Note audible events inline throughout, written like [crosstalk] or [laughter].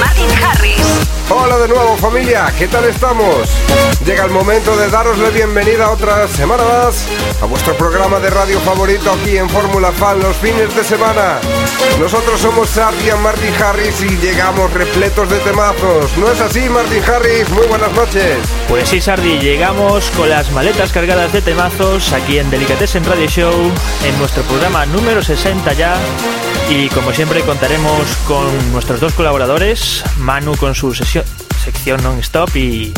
Martin Harris. Hola de nuevo familia, ¿qué tal estamos? Llega el momento de daros la bienvenida otra semana más a vuestro programa de radio favorito aquí en Fórmula Fan los fines de semana. Nosotros somos Sardi and Martin Harris y llegamos repletos de temazos. ¿No es así Martin Harris? Muy buenas noches. Pues sí, Sardi, llegamos con las maletas cargadas de temazos aquí en Delicatessen Radio Show, en nuestro programa número 60 ya. Y como siempre contaremos con nuestros dos colaboradores, Manu con su sesión- sección non-stop y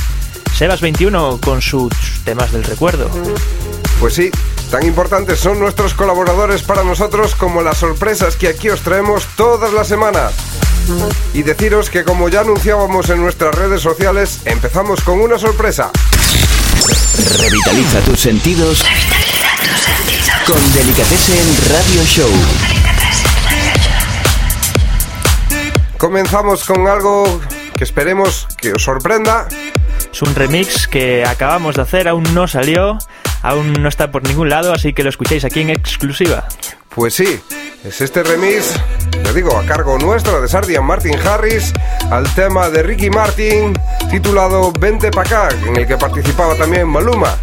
Sebas21 con sus temas del recuerdo. Pues sí, tan importantes son nuestros colaboradores para nosotros como las sorpresas que aquí os traemos todas las semanas. Y deciros que como ya anunciábamos en nuestras redes sociales, empezamos con una sorpresa. Revitaliza tus sentidos con Delicatessen Radio Show. Comenzamos con algo que esperemos que os sorprenda. Es un remix que acabamos de hacer, aún no salió, aún no está por ningún lado, así que lo escucháis aquí en exclusiva. Pues sí, es este remix, te digo, a cargo nuestra de Sardian Martin Harris, al tema de Ricky Martin, titulado Vente pa' acá, en el que participaba también Maluma.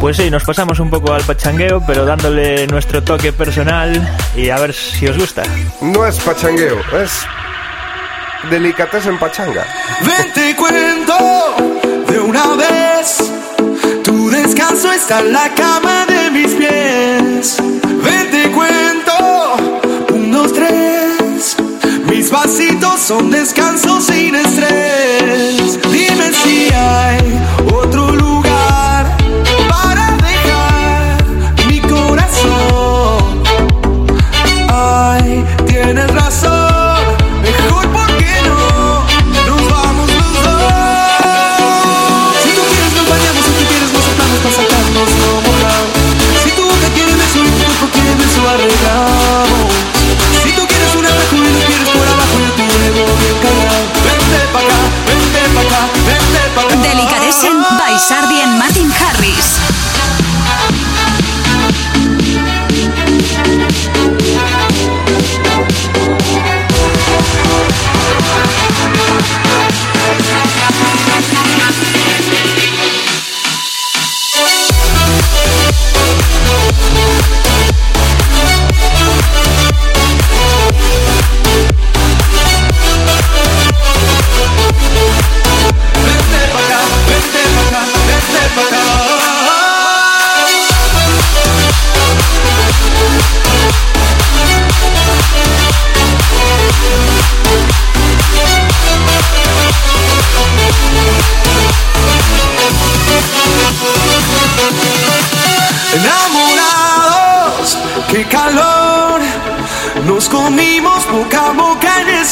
Pues sí, nos pasamos un poco al pachangueo, pero dándole nuestro toque personal y a ver si os gusta. No es pachangueo, es en pachanga. Ven te cuento de una vez. Tu descanso está en la cama de mis pies. Ven te cuento. Un, dos, tres. Mis pasitos son descansos sin estrés. Dime si hay otro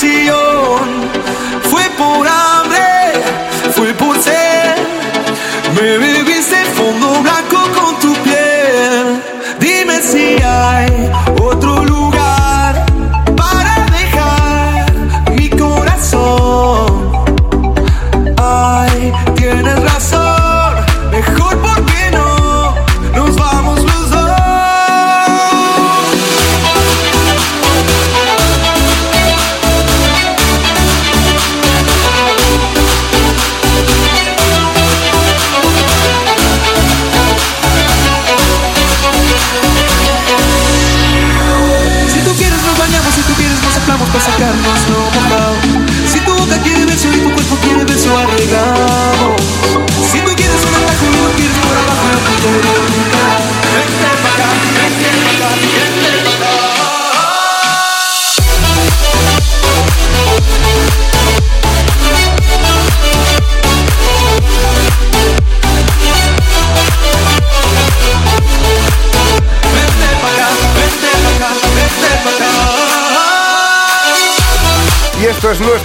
sillón. Fue por hambre, fue por sed.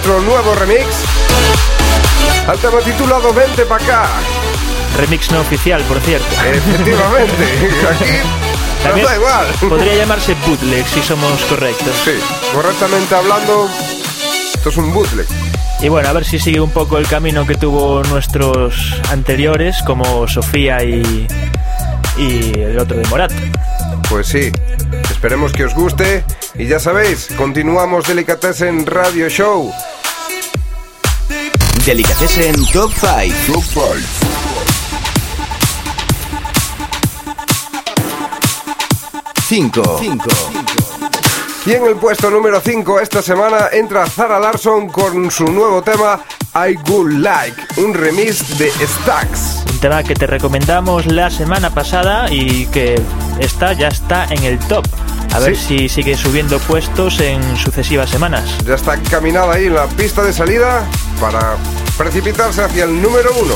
Nuestro nuevo remix al tema titulado Vente pa' acá. Remix no oficial, por cierto. Efectivamente, [laughs] aquí pero da igual. Podría llamarse bootleg si somos correctos. Sí, correctamente hablando, esto es un bootleg. Y bueno, a ver si sigue un poco el camino que tuvo nuestros anteriores, como Sofía y, y el otro de Morat. Pues sí, esperemos que os guste. Y ya sabéis, continuamos Delicatessen Radio Show. Delicatessen Top 5. Top 5. 5. Y en el puesto número 5 esta semana entra Zara Larson con su nuevo tema I Good Like, un remix de Stax. Un tema que te recomendamos la semana pasada y que está, ya está en el top. A ver si sigue subiendo puestos en sucesivas semanas. Ya está encaminada ahí en la pista de salida para precipitarse hacia el número 1.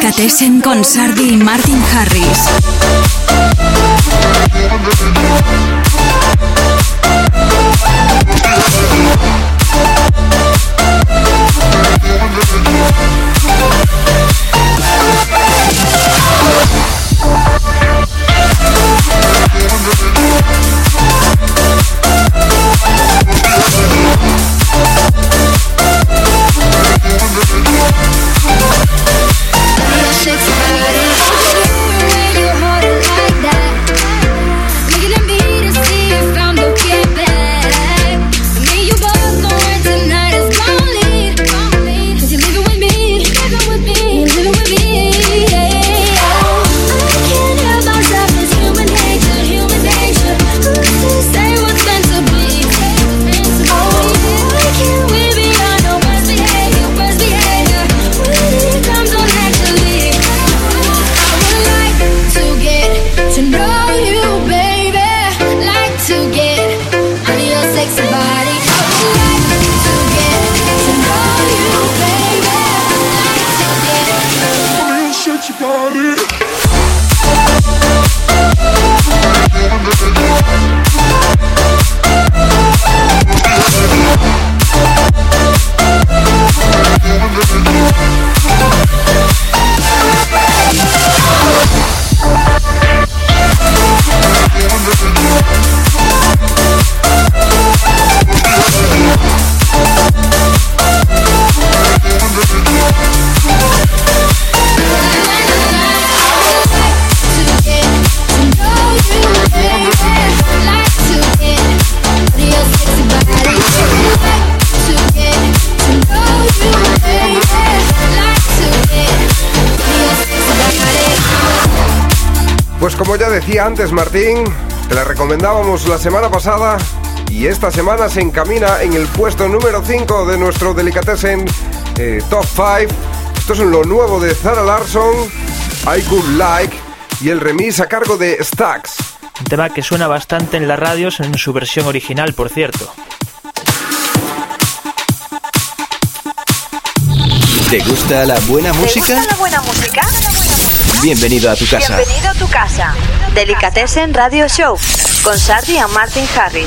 Delicatessen con Sardi y Martin Harris. Como antes Martín, te la recomendábamos la semana pasada y esta semana se encamina en el puesto número 5 de nuestro Delicatessen eh, Top 5. Esto es lo nuevo de Zara Larson, I Could Like y el remix a cargo de Stax. Un tema que suena bastante en las radios en su versión original, por cierto. ¿Te gusta la buena música? ¿Te gusta la buena música? Bienvenido a tu casa. Bienvenido a tu casa. Delicatessen Radio Show con Sardi y Martin Harris.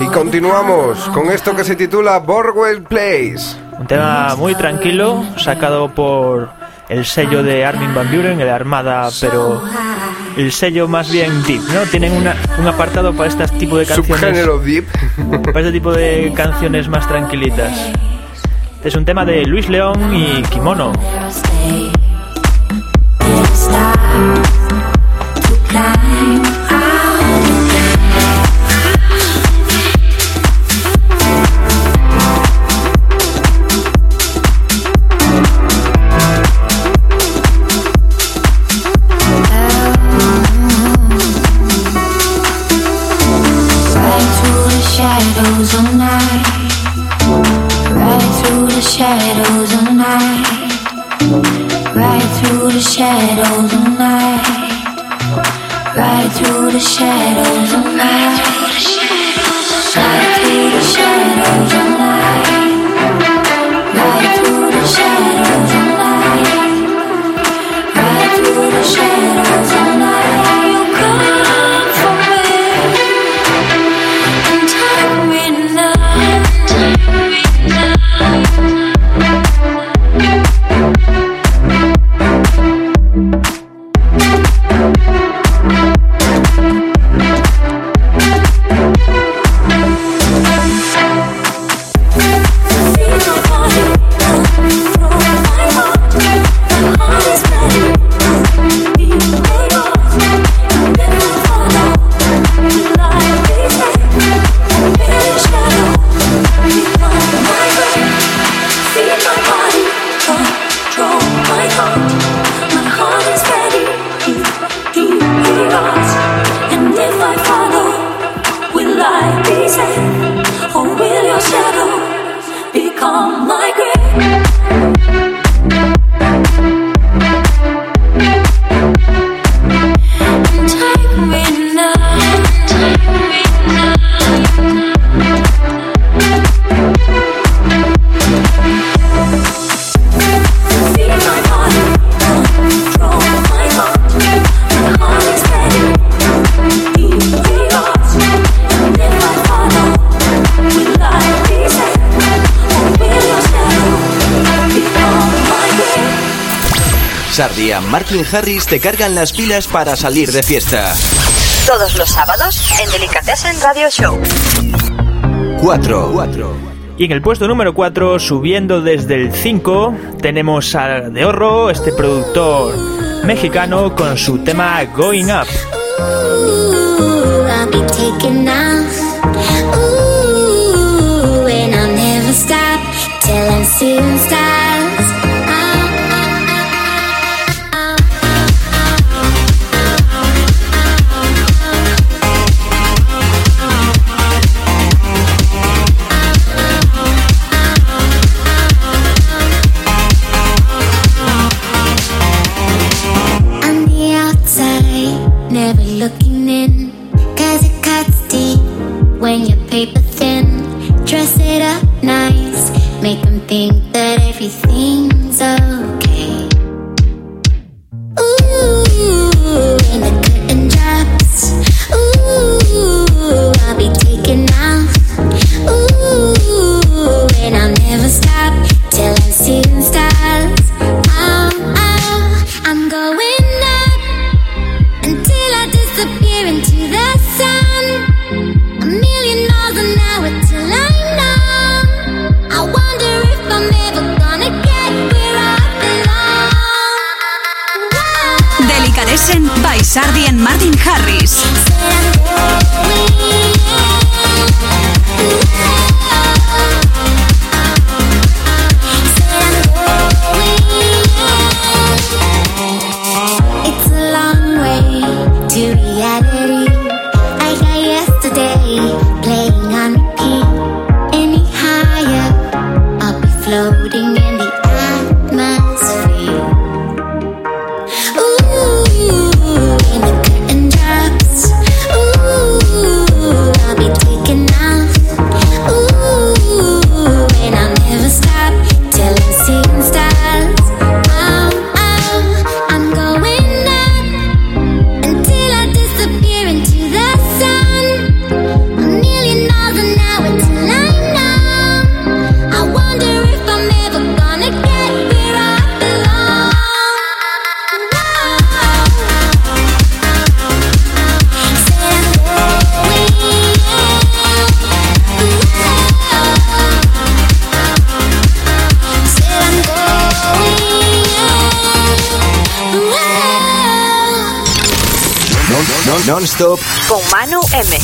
Y continuamos con esto que se titula Borwell Place. Un tema muy tranquilo, sacado por el sello de Armin Van Buren, el Armada, pero el sello más bien deep, ¿no? Tienen un apartado para este tipo de canciones. Subgénero deep. Para este tipo de canciones más tranquilitas. Es un tema de Luis León y Kimono. Martin Harris te cargan las pilas para salir de fiesta. Todos los sábados en Delicatessen Radio Show. 4. Y en el puesto número 4, subiendo desde el 5, tenemos a De Horro, este productor mexicano, con su tema Going Up. think that everything's okay. Martin Harris. Non-stop con Manu M.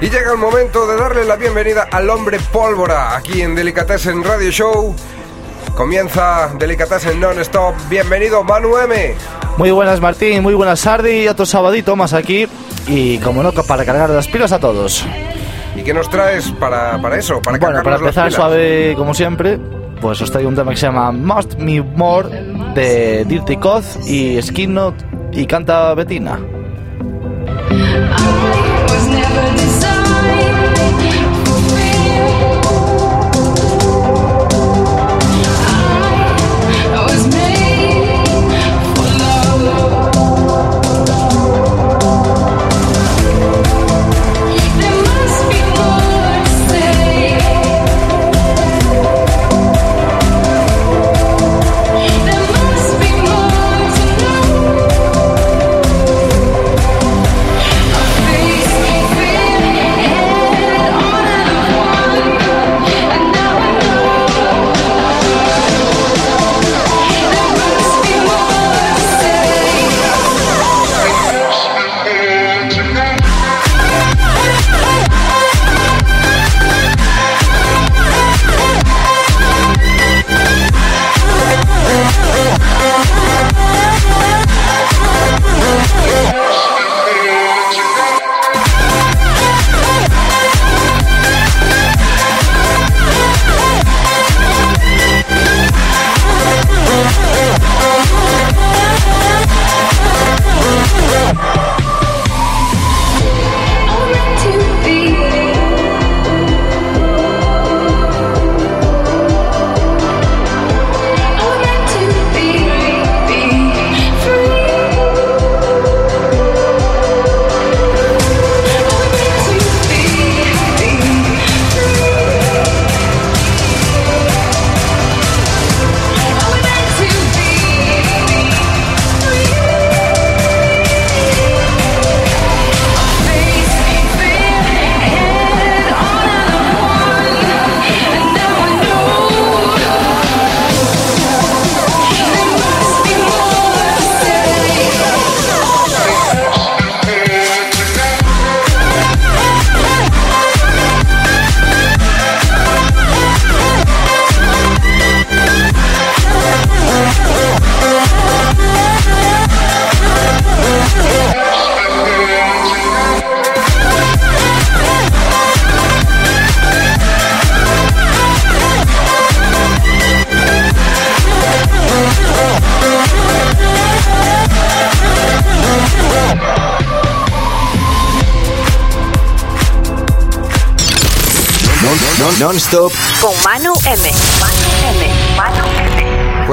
Y llega el momento de darle la bienvenida al hombre pólvora aquí en Delicatessen Radio Show. Comienza Delicatessen Non-Stop. Bienvenido, Manu M. Muy buenas, Martín. Muy buenas, Sardi. Otro sabadito más aquí. Y como no, para cargar las pilas a todos. ¿Y qué nos traes para, para eso? Para Bueno, para empezar suave como siempre, pues os traigo un tema que se llama Must Me More de Dirty Coz y Skin Note y canta Betina.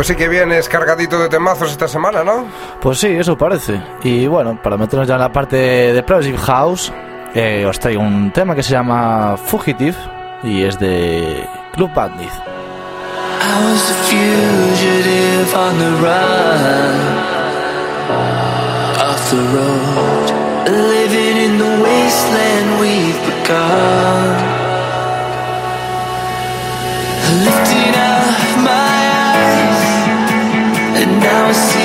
Pues sí que vienes cargadito de temazos esta semana, ¿no? Pues sí, eso parece. Y bueno, para meternos ya en la parte de Progressive House, eh, os traigo un tema que se llama Fugitive y es de Club Bandit. I was a fugitive on the run off the road, living in the wasteland we've begun. Now see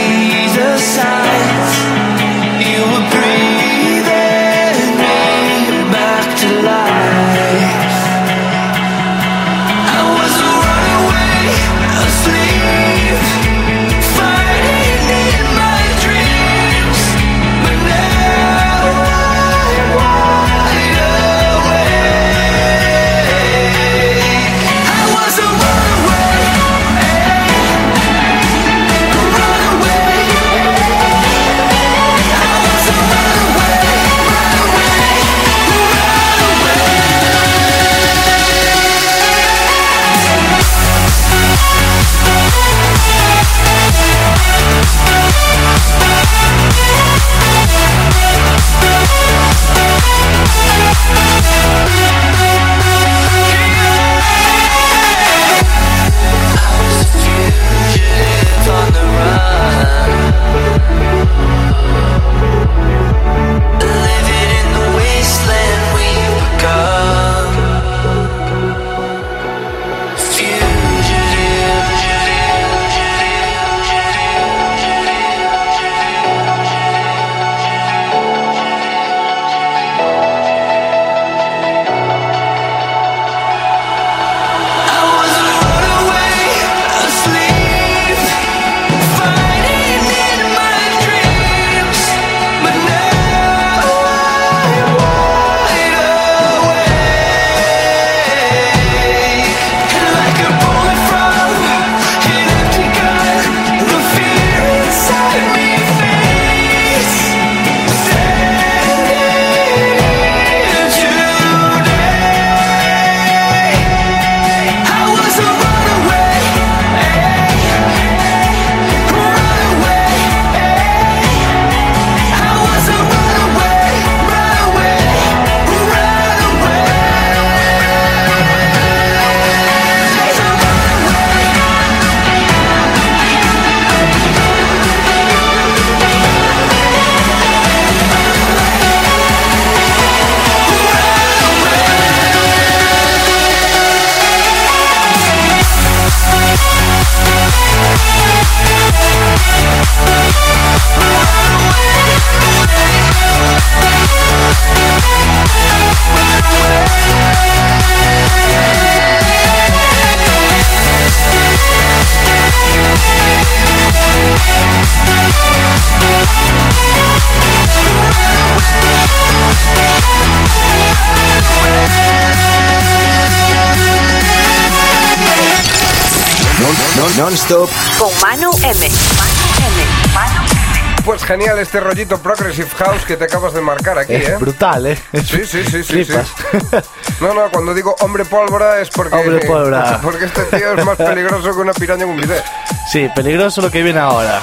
non-stop con Manu M. Manu M. Manu M. Pues genial este rollito Progressive House que te acabas de marcar aquí, Es ¿eh? brutal, ¿eh? Sí, sí, sí, sí, sí. [laughs] No, no, cuando digo hombre pólvora es porque... Hombre pólvora. [laughs] Porque este tío es más peligroso que una piraña en un bidet. Sí, peligroso lo que viene ahora.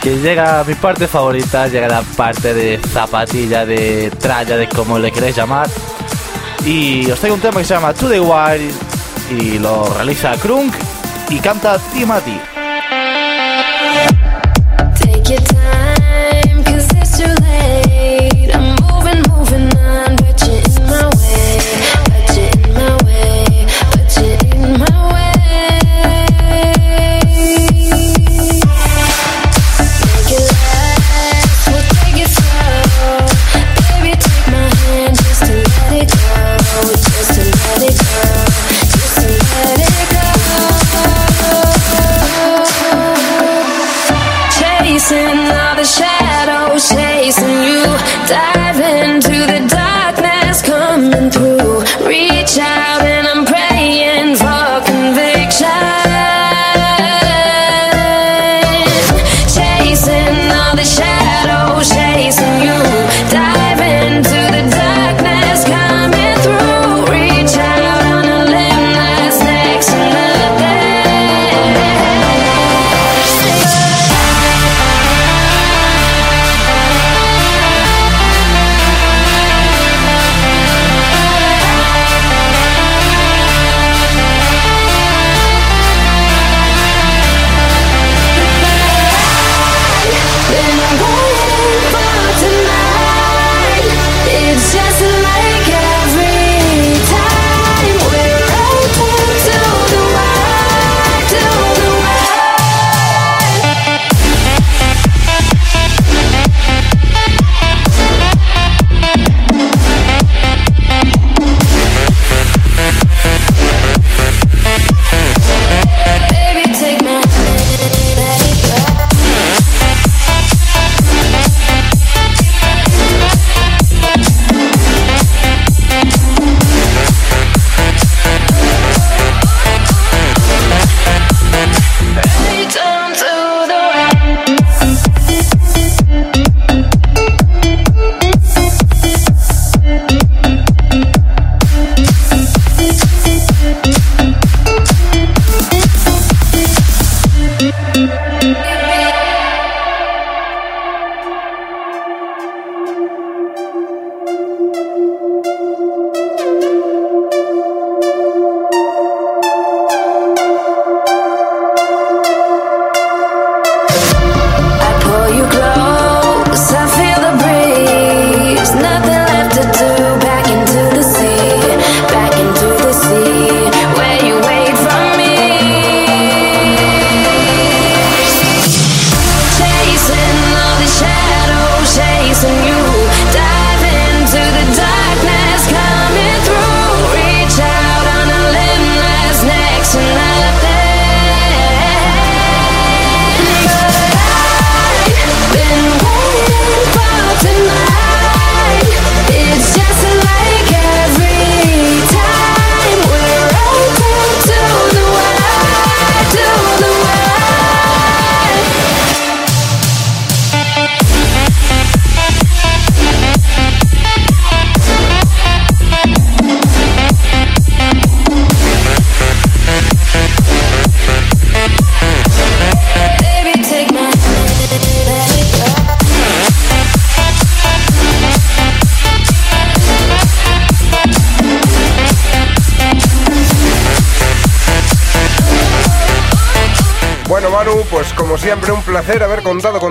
Que llega mi parte favorita, llega la parte de zapatilla, de tralla, de como le queréis llamar. Y os traigo un tema que se llama To The Wild y lo realiza Krunk y canta Timati.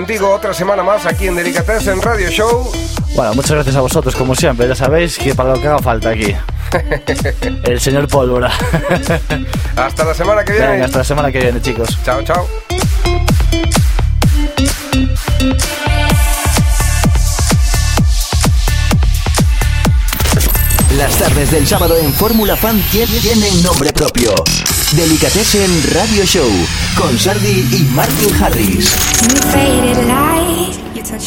Contigo otra semana más aquí en Delicatessen Radio Show. Bueno, muchas gracias a vosotros, como siempre. Ya sabéis que para lo que haga falta aquí. [laughs] El señor Pólvora. Hasta la semana que viene. Venga, hasta la semana que viene, chicos. Chao, chao. Las tardes del sábado en Fórmula Fan tie- tienen nombre propio. Delicatessen Radio Show con Sardi y Martin Harris.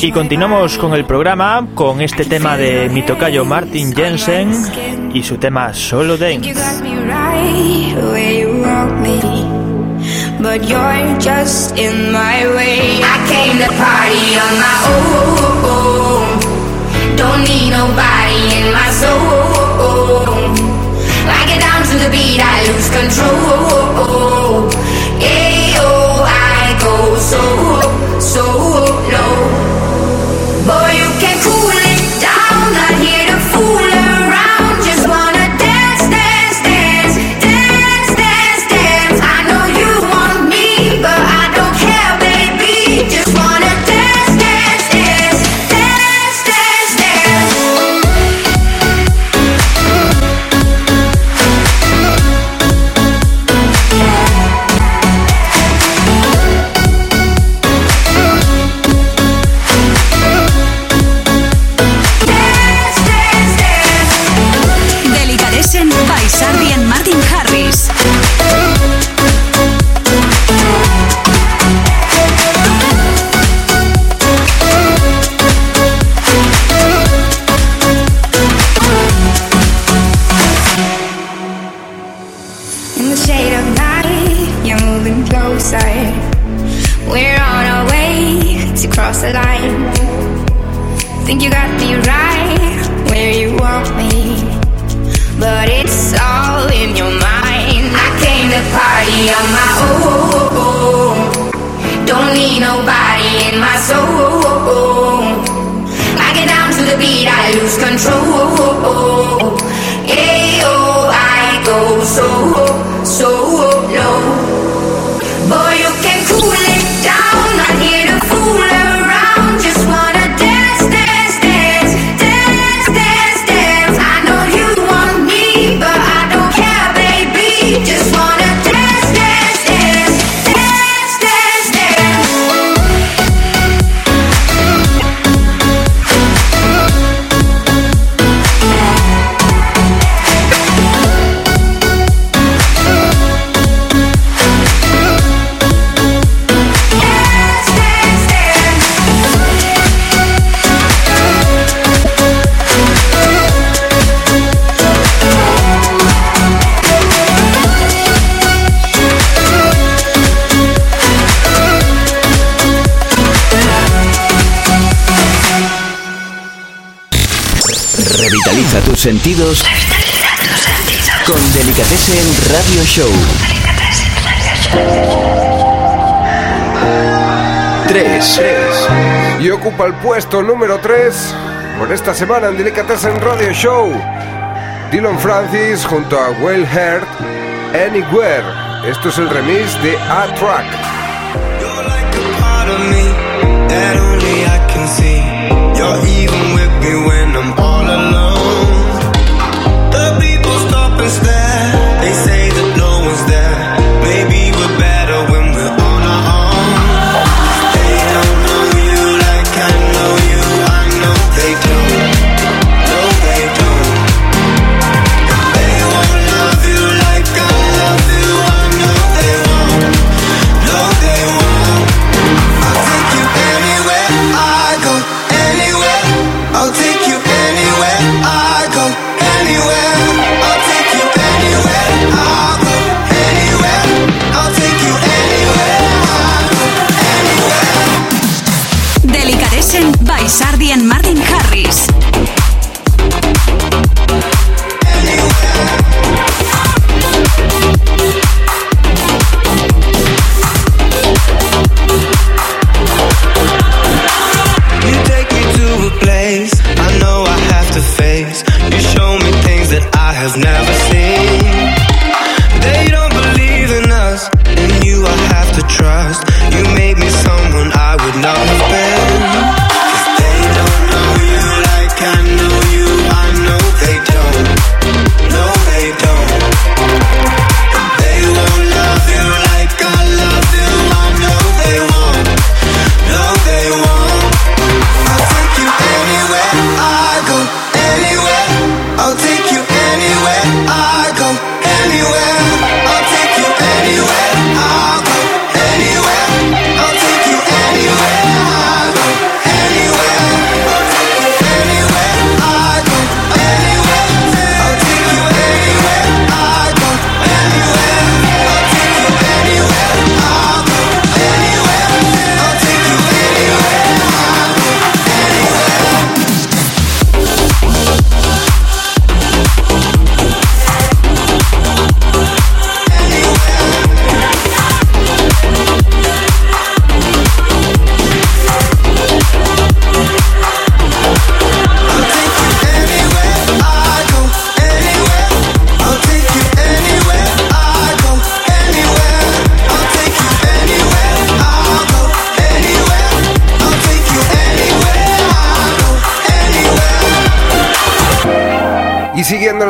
Y continuamos con el programa con este tema de mi tocayo Martin Jensen y su tema Solo Dance. But you're just in my way. I came to party on my own. Don't need nobody in my soul. down to the beat, I lose control. Ayo, I go so, so. Don't need nobody in my soul. I get down to the beat, I lose control. Yeah, oh, I go so, so. sentidos con Delicatessen Radio Show. 3. Y ocupa el puesto número 3 por esta semana en Delicatessen Radio Show. Dylan Francis junto a Well Heart Anywhere. Esto es el remix de A Track. You're like a part of me that only I can see. You're even with me when was there.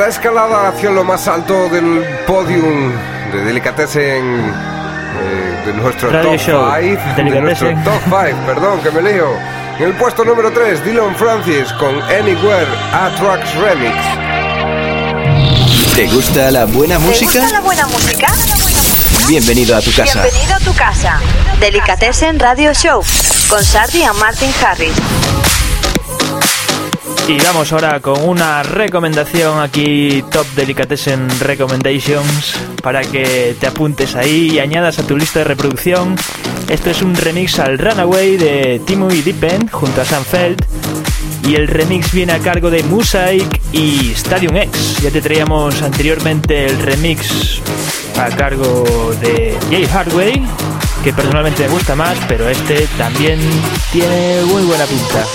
La escalada hacia lo más alto del podium de Delicatessen, eh, de nuestro Radio top Show. 5, de nuestro top 5, perdón, que me lío. En el puesto número 3, Dylan Francis con Anywhere A Tracks Remix. ¿Te gusta la buena ¿Te gusta música? la buena música? Bienvenido a tu casa. Bienvenido a tu casa. Delicatessen Radio Show con Sardi y Martin Harris. Y vamos ahora con una recomendación aquí, Top Delicatessen Recommendations, para que te apuntes ahí y añadas a tu lista de reproducción. Esto es un remix al Runaway de Timo y Deepen junto a Sam Feld. Y el remix viene a cargo de Mosaic y Stadium X. Ya te traíamos anteriormente el remix a cargo de Jay Hardway, que personalmente me gusta más, pero este también tiene muy buena pinta.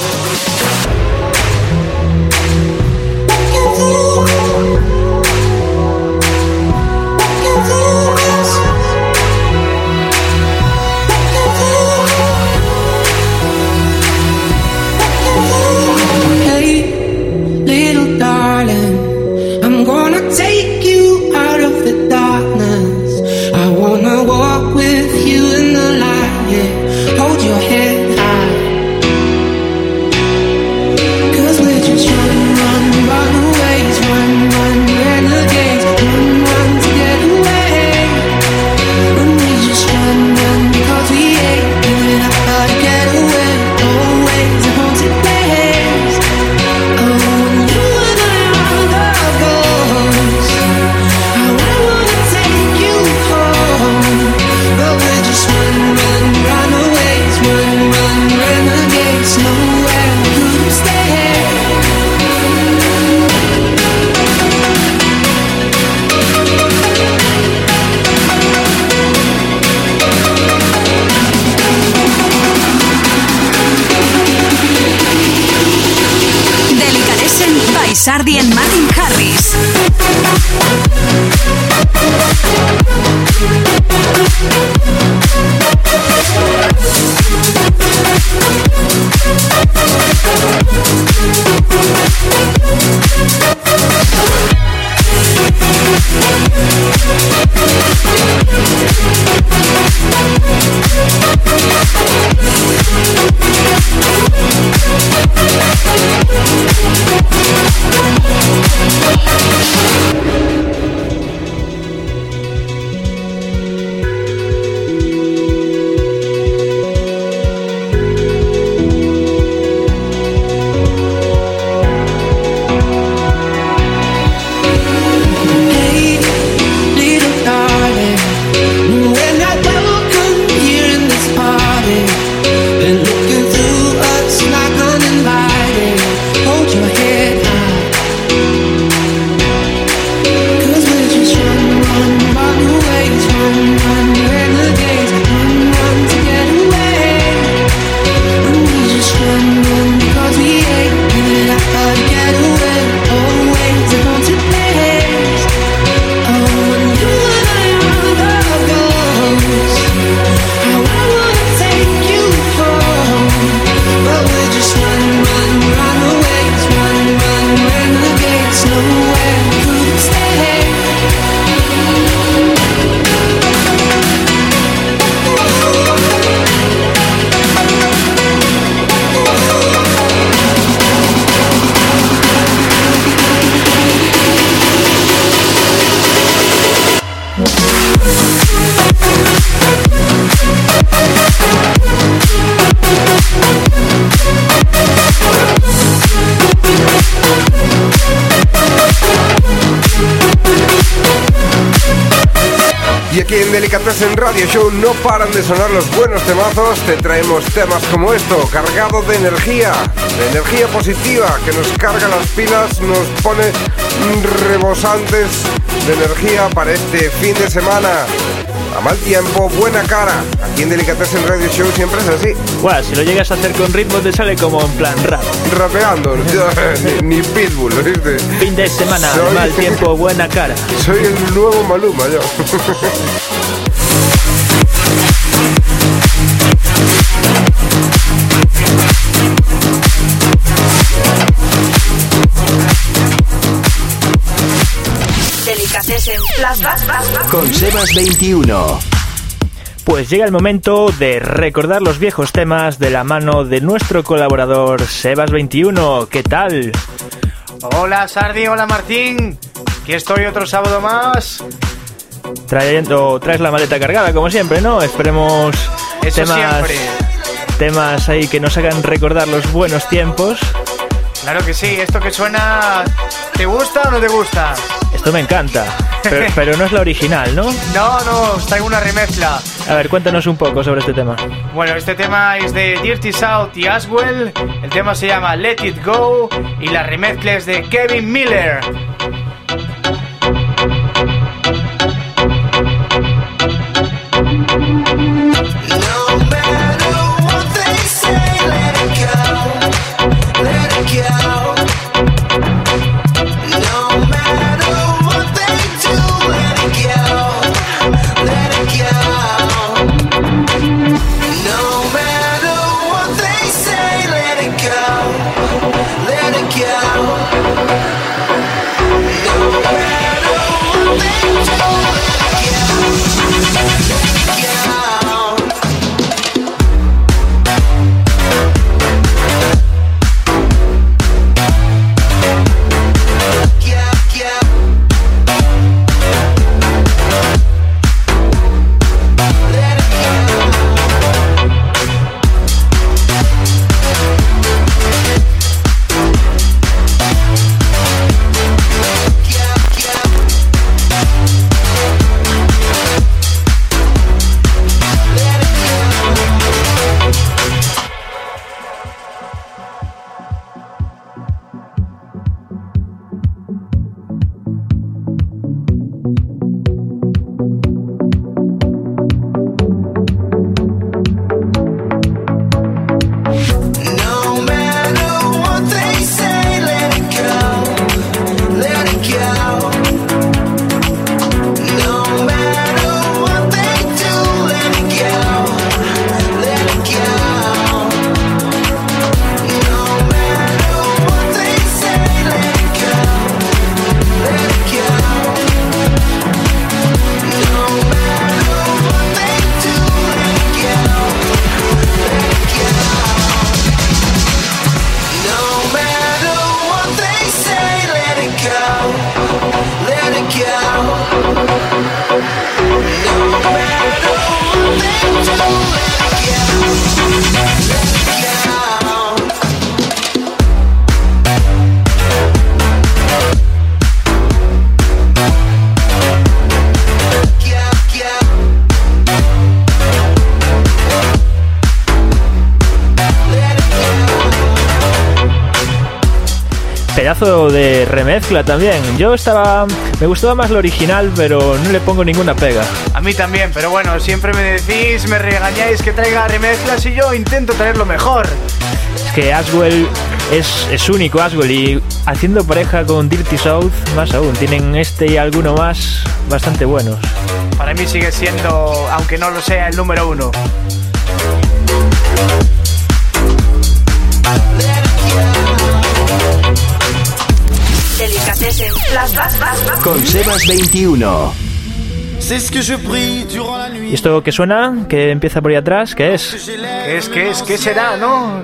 En Radio Show no paran de sonar los buenos temazos. Te traemos temas como esto, cargado de energía, de energía positiva, que nos carga las pilas, nos pone rebosantes de energía para este fin de semana. A mal tiempo, buena cara. Aquí en Delicatessen Radio Show siempre es así, Guau, si lo llegas a hacer con ritmo te sale como en plan rap. rapeando. [laughs] ni, ni Pitbull, ¿viste? Fin de semana, Soy- mal [laughs] tiempo, buena cara. Soy el nuevo Maluma, yo. [laughs] Con Sebas 21. Pues llega el momento de recordar los viejos temas de la mano de nuestro colaborador Sebas21. ¿Qué tal? Hola Sardi, hola Martín. Aquí estoy otro sábado más. Trayendo, traes la maleta cargada como siempre, ¿no? Esperemos Eso temas, siempre. temas ahí que nos hagan recordar los buenos tiempos. Claro que sí, esto que suena, ¿te gusta o no te gusta? Esto me encanta, pero, [laughs] pero no es la original, ¿no? No, no, os traigo una remezcla. A ver, cuéntanos un poco sobre este tema. Bueno, este tema es de Dirty South y Aswell. El tema se llama Let It Go y la remezcla es de Kevin Miller. También. Yo estaba. Me gustaba más lo original, pero no le pongo ninguna pega. A mí también, pero bueno, siempre me decís, me regañáis que traiga remezclas y yo intento traer lo mejor. Es que Aswell es, es único, Aswell, y haciendo pareja con Dirty South, más aún. Tienen este y alguno más bastante buenos. Para mí sigue siendo, aunque no lo sea, el número uno. Con Sebas 21. ¿Y esto que suena? que empieza por ahí atrás? ¿Qué es? ¿Qué es, qué es, qué será, no?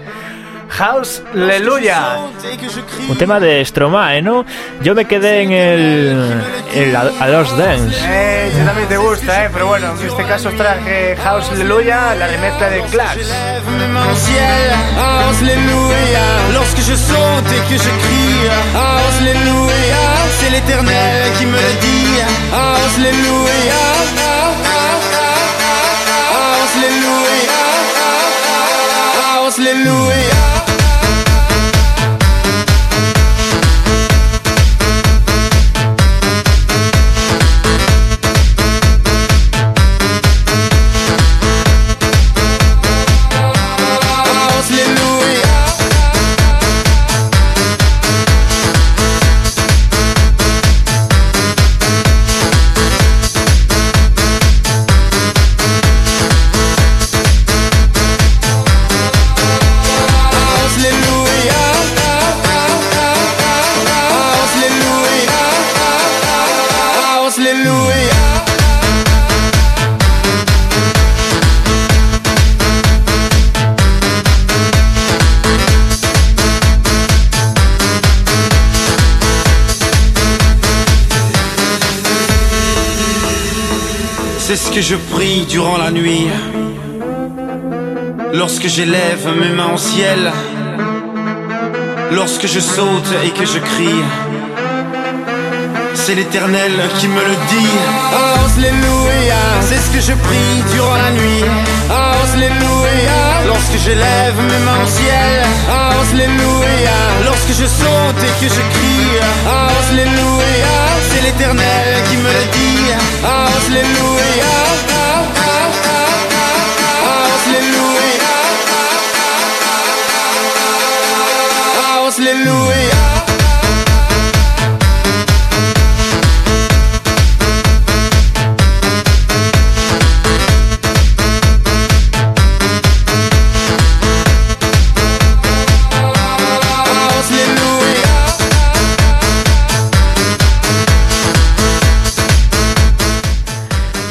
House Aleluya. Un tema de Stromae, ¿no? Yo me quedé en el. el A a Lost Dance. Eh, si también te gusta, eh, pero bueno, en este caso os traje House Aleluya, la remezcla de Clash. Alléluia, lorsque je saute et que je crie, Alléluia, c'est l'éternel qui me le dit, Alléluia, Alléluia, Je prie durant la nuit. Lorsque j'élève mes mains au ciel. Lorsque je saute et que je crie. C'est l'éternel qui me le dit. Alléluia, c'est ce que je prie durant la nuit. Alléluia, lorsque j'élève mes mains au ciel. Alléluia, lorsque je saute et que je crie. Alléluia, c'est l'éternel qui me le dit. Alléluia. Alléluia. Alléluia.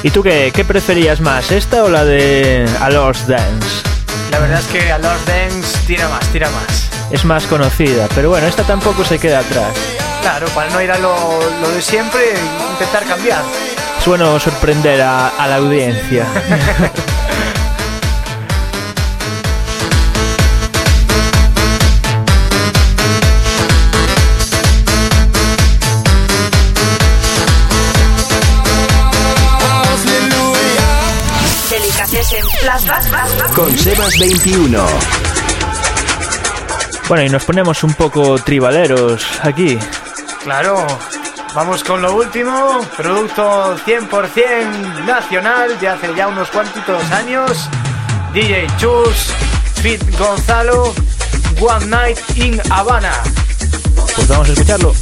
¿Y tú qué, qué preferías más, esta o la de A Lost Dance? La verdad es que a Lord Dance tira más, tira más. Es más conocida, pero bueno, esta tampoco se queda atrás. Claro, para no ir a lo, lo de siempre, intentar cambiar. Es bueno sorprender a, a la audiencia. [laughs] Con Sebas 21. Bueno, y nos ponemos un poco tribaleros aquí. Claro, vamos con lo último, producto 100% nacional de hace ya unos cuantitos años. DJ Chus, Fit Gonzalo, One Night in Habana. Pues vamos a escucharlo.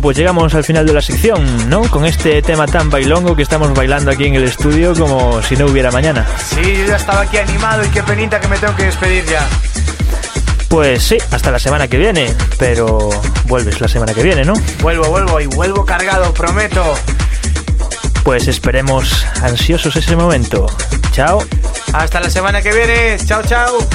Bueno, pues llegamos al final de la sección, ¿no? Con este tema tan bailongo que estamos bailando aquí en el estudio como si no hubiera mañana. Sí, yo ya estaba aquí animado y qué penita que me tengo que despedir ya. Pues sí, hasta la semana que viene, pero vuelves la semana que viene, ¿no? Vuelvo, vuelvo y vuelvo cargado, prometo. Pues esperemos ansiosos ese momento. Chao. Hasta la semana que viene. Chao, chao.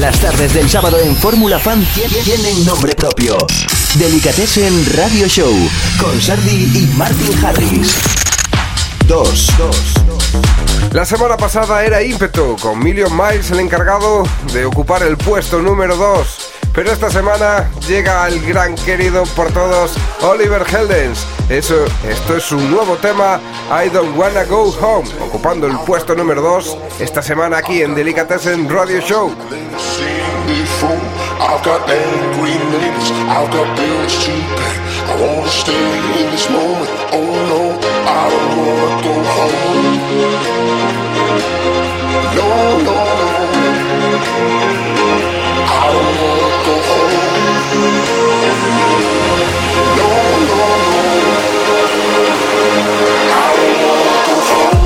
Las tardes del sábado en Fórmula Fan tie- tienen nombre propio. Delicatessen Radio Show con Sardi y Martin Harris. 2. La semana pasada era ímpetu, con Million Miles el encargado de ocupar el puesto número 2. Pero esta semana llega el gran querido por todos Oliver Heldens. Eso, esto es su nuevo tema, I Don't Wanna Go Home, ocupando el puesto número 2 esta semana aquí en Delicatessen Radio Show. Before. I've got angry neighbors, I've got bills to pay. I wanna stay in this moment. Oh no, I don't wanna go home. No, no, no. I don't wanna go home. No, no, no. I don't wanna go home.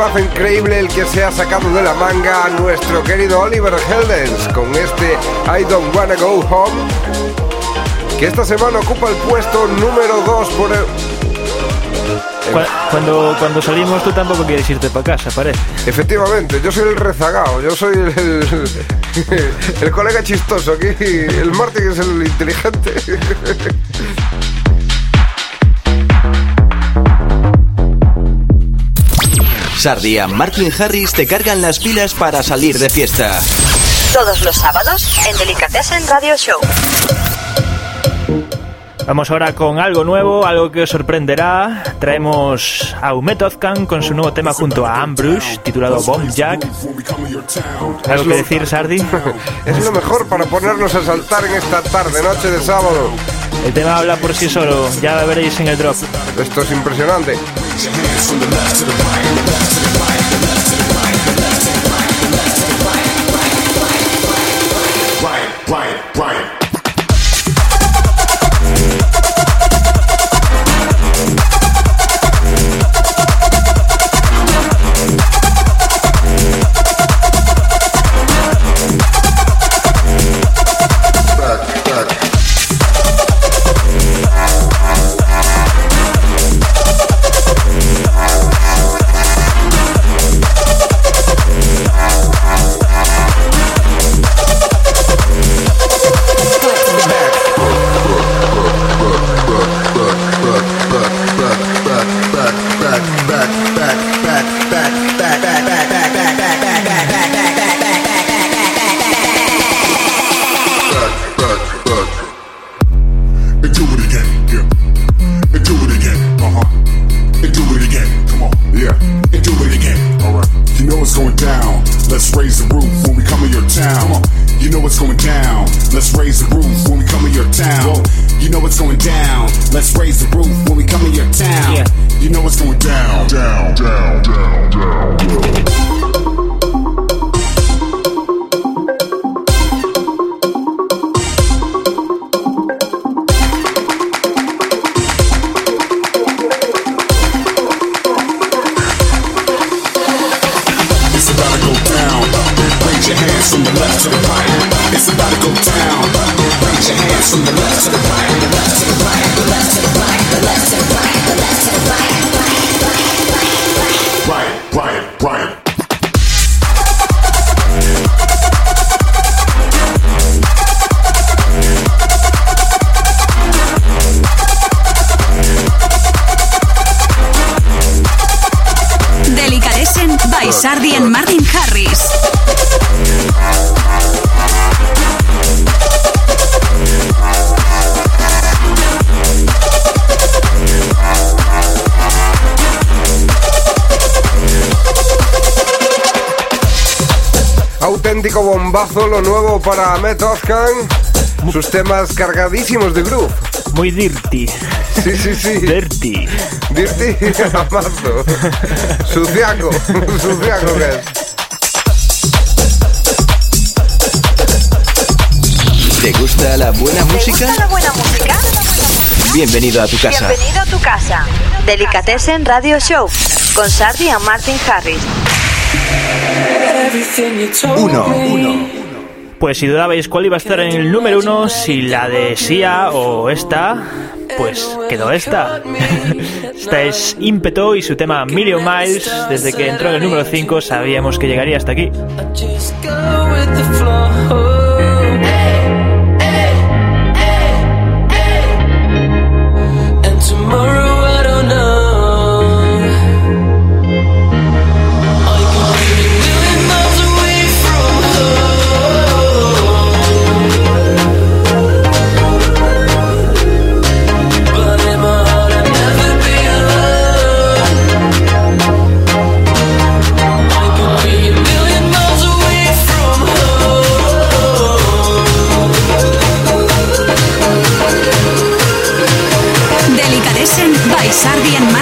Temazo increíble el que se ha sacado de la manga nuestro querido Oliver Heldens con este I Don't Wanna Go Home, que esta semana ocupa el puesto número 2 por el... Cu- Cuando, cuando salimos tú tampoco quieres irte para casa, parece. Efectivamente, yo soy el rezagado, yo soy el, el, [laughs] el colega chistoso aquí, el Martin es el inteligente. [laughs] Sardi y Martin Harris te cargan las pilas para salir de fiesta. Todos los sábados en Delicatessen Radio Show. Vamos ahora con algo nuevo, algo que os sorprenderá. Traemos a Umetozcan con su nuevo tema junto a Ambrush, titulado Bomb Jack. ¿Algo que decir, Sardi? [laughs] Es lo mejor para ponernos a saltar en esta tarde, noche de sábado. El tema habla por sí solo, ya lo veréis en el drop. Esto es impresionante. Your hands from the left to the right and the left to the bombazo lo nuevo para Met Oscan. Sus temas cargadísimos de groove. Muy dirty. Sí, sí, sí. Dirty. Dirty a mazo. Suciaco. [laughs] Suciaco que es. ¿Te gusta la buena ¿Te música? gusta la buena música? Bienvenido a tu casa. Bienvenido a tu casa. Delicatessen Radio Show con Sardi y Martin Harris. Uno, uno. Pues si dudabais cuál iba a estar en el número uno, si la de Sia o esta, pues quedó esta. [laughs] esta es Ímpeto y su tema Million Miles. Desde que entró en el número 5 sabíamos que llegaría hasta aquí. Delicatessen by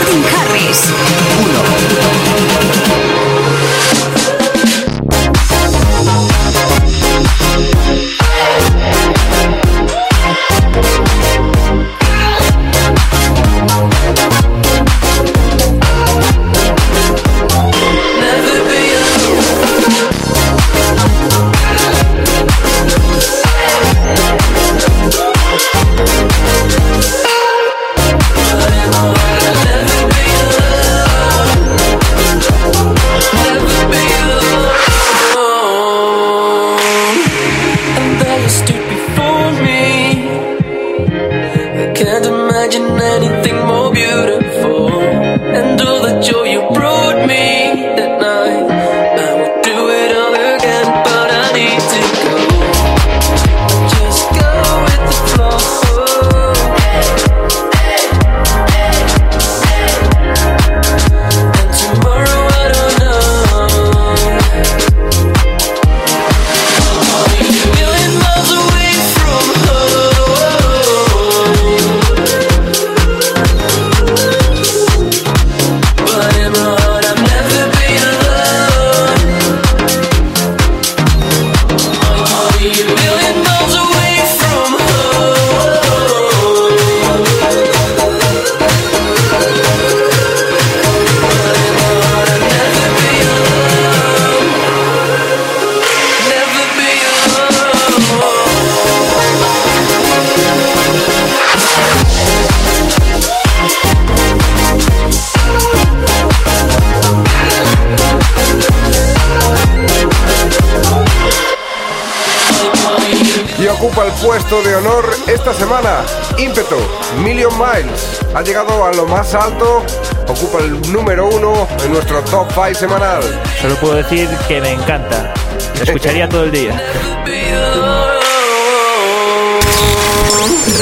puesto de honor esta semana. Ímpeto, Million Miles. Ha llegado a lo más alto. Ocupa el número uno en nuestro top 5 semanal. Solo puedo decir que me encanta. La escucharía todo el día.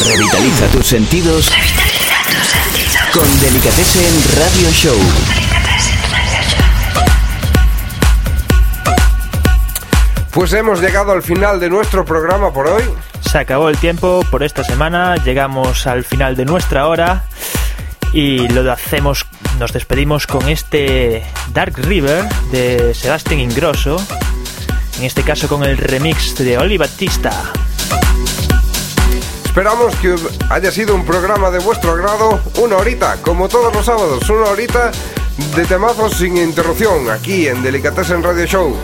Revitaliza tus sentidos. Con Delicatessen Radio Show. Pues hemos llegado al final de nuestro programa por hoy. Se acabó el tiempo por esta semana, llegamos al final de nuestra hora y lo hacemos, nos despedimos con este Dark River de Sebastián Ingrosso, en este caso con el remix de Oli Batista. Esperamos que haya sido un programa de vuestro agrado, una horita, como todos los sábados, una horita de temazos sin interrupción, aquí en Delicatessen Radio Show.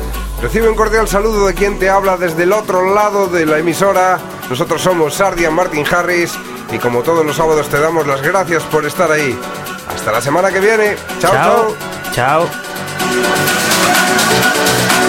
Recibe un cordial saludo de quien te habla desde el otro lado de la emisora. Nosotros somos Sardian Martin Harris y como todos los sábados te damos las gracias por estar ahí. Hasta la semana que viene. Chao, chao. Chao. When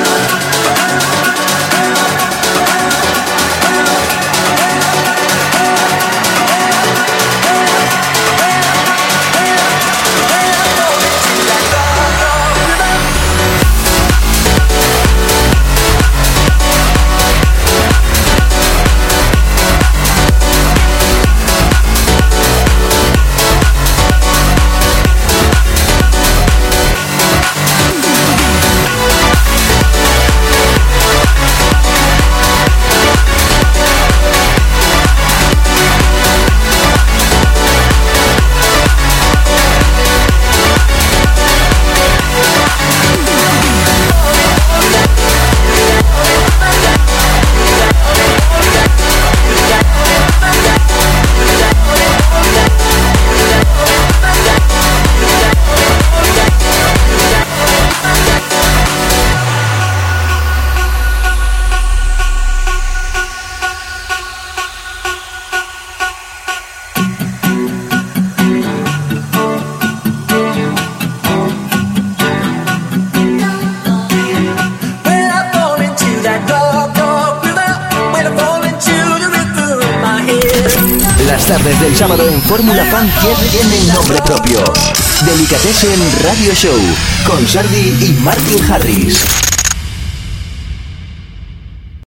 Delicatessen Radio Show con Sardi y Martin Harris.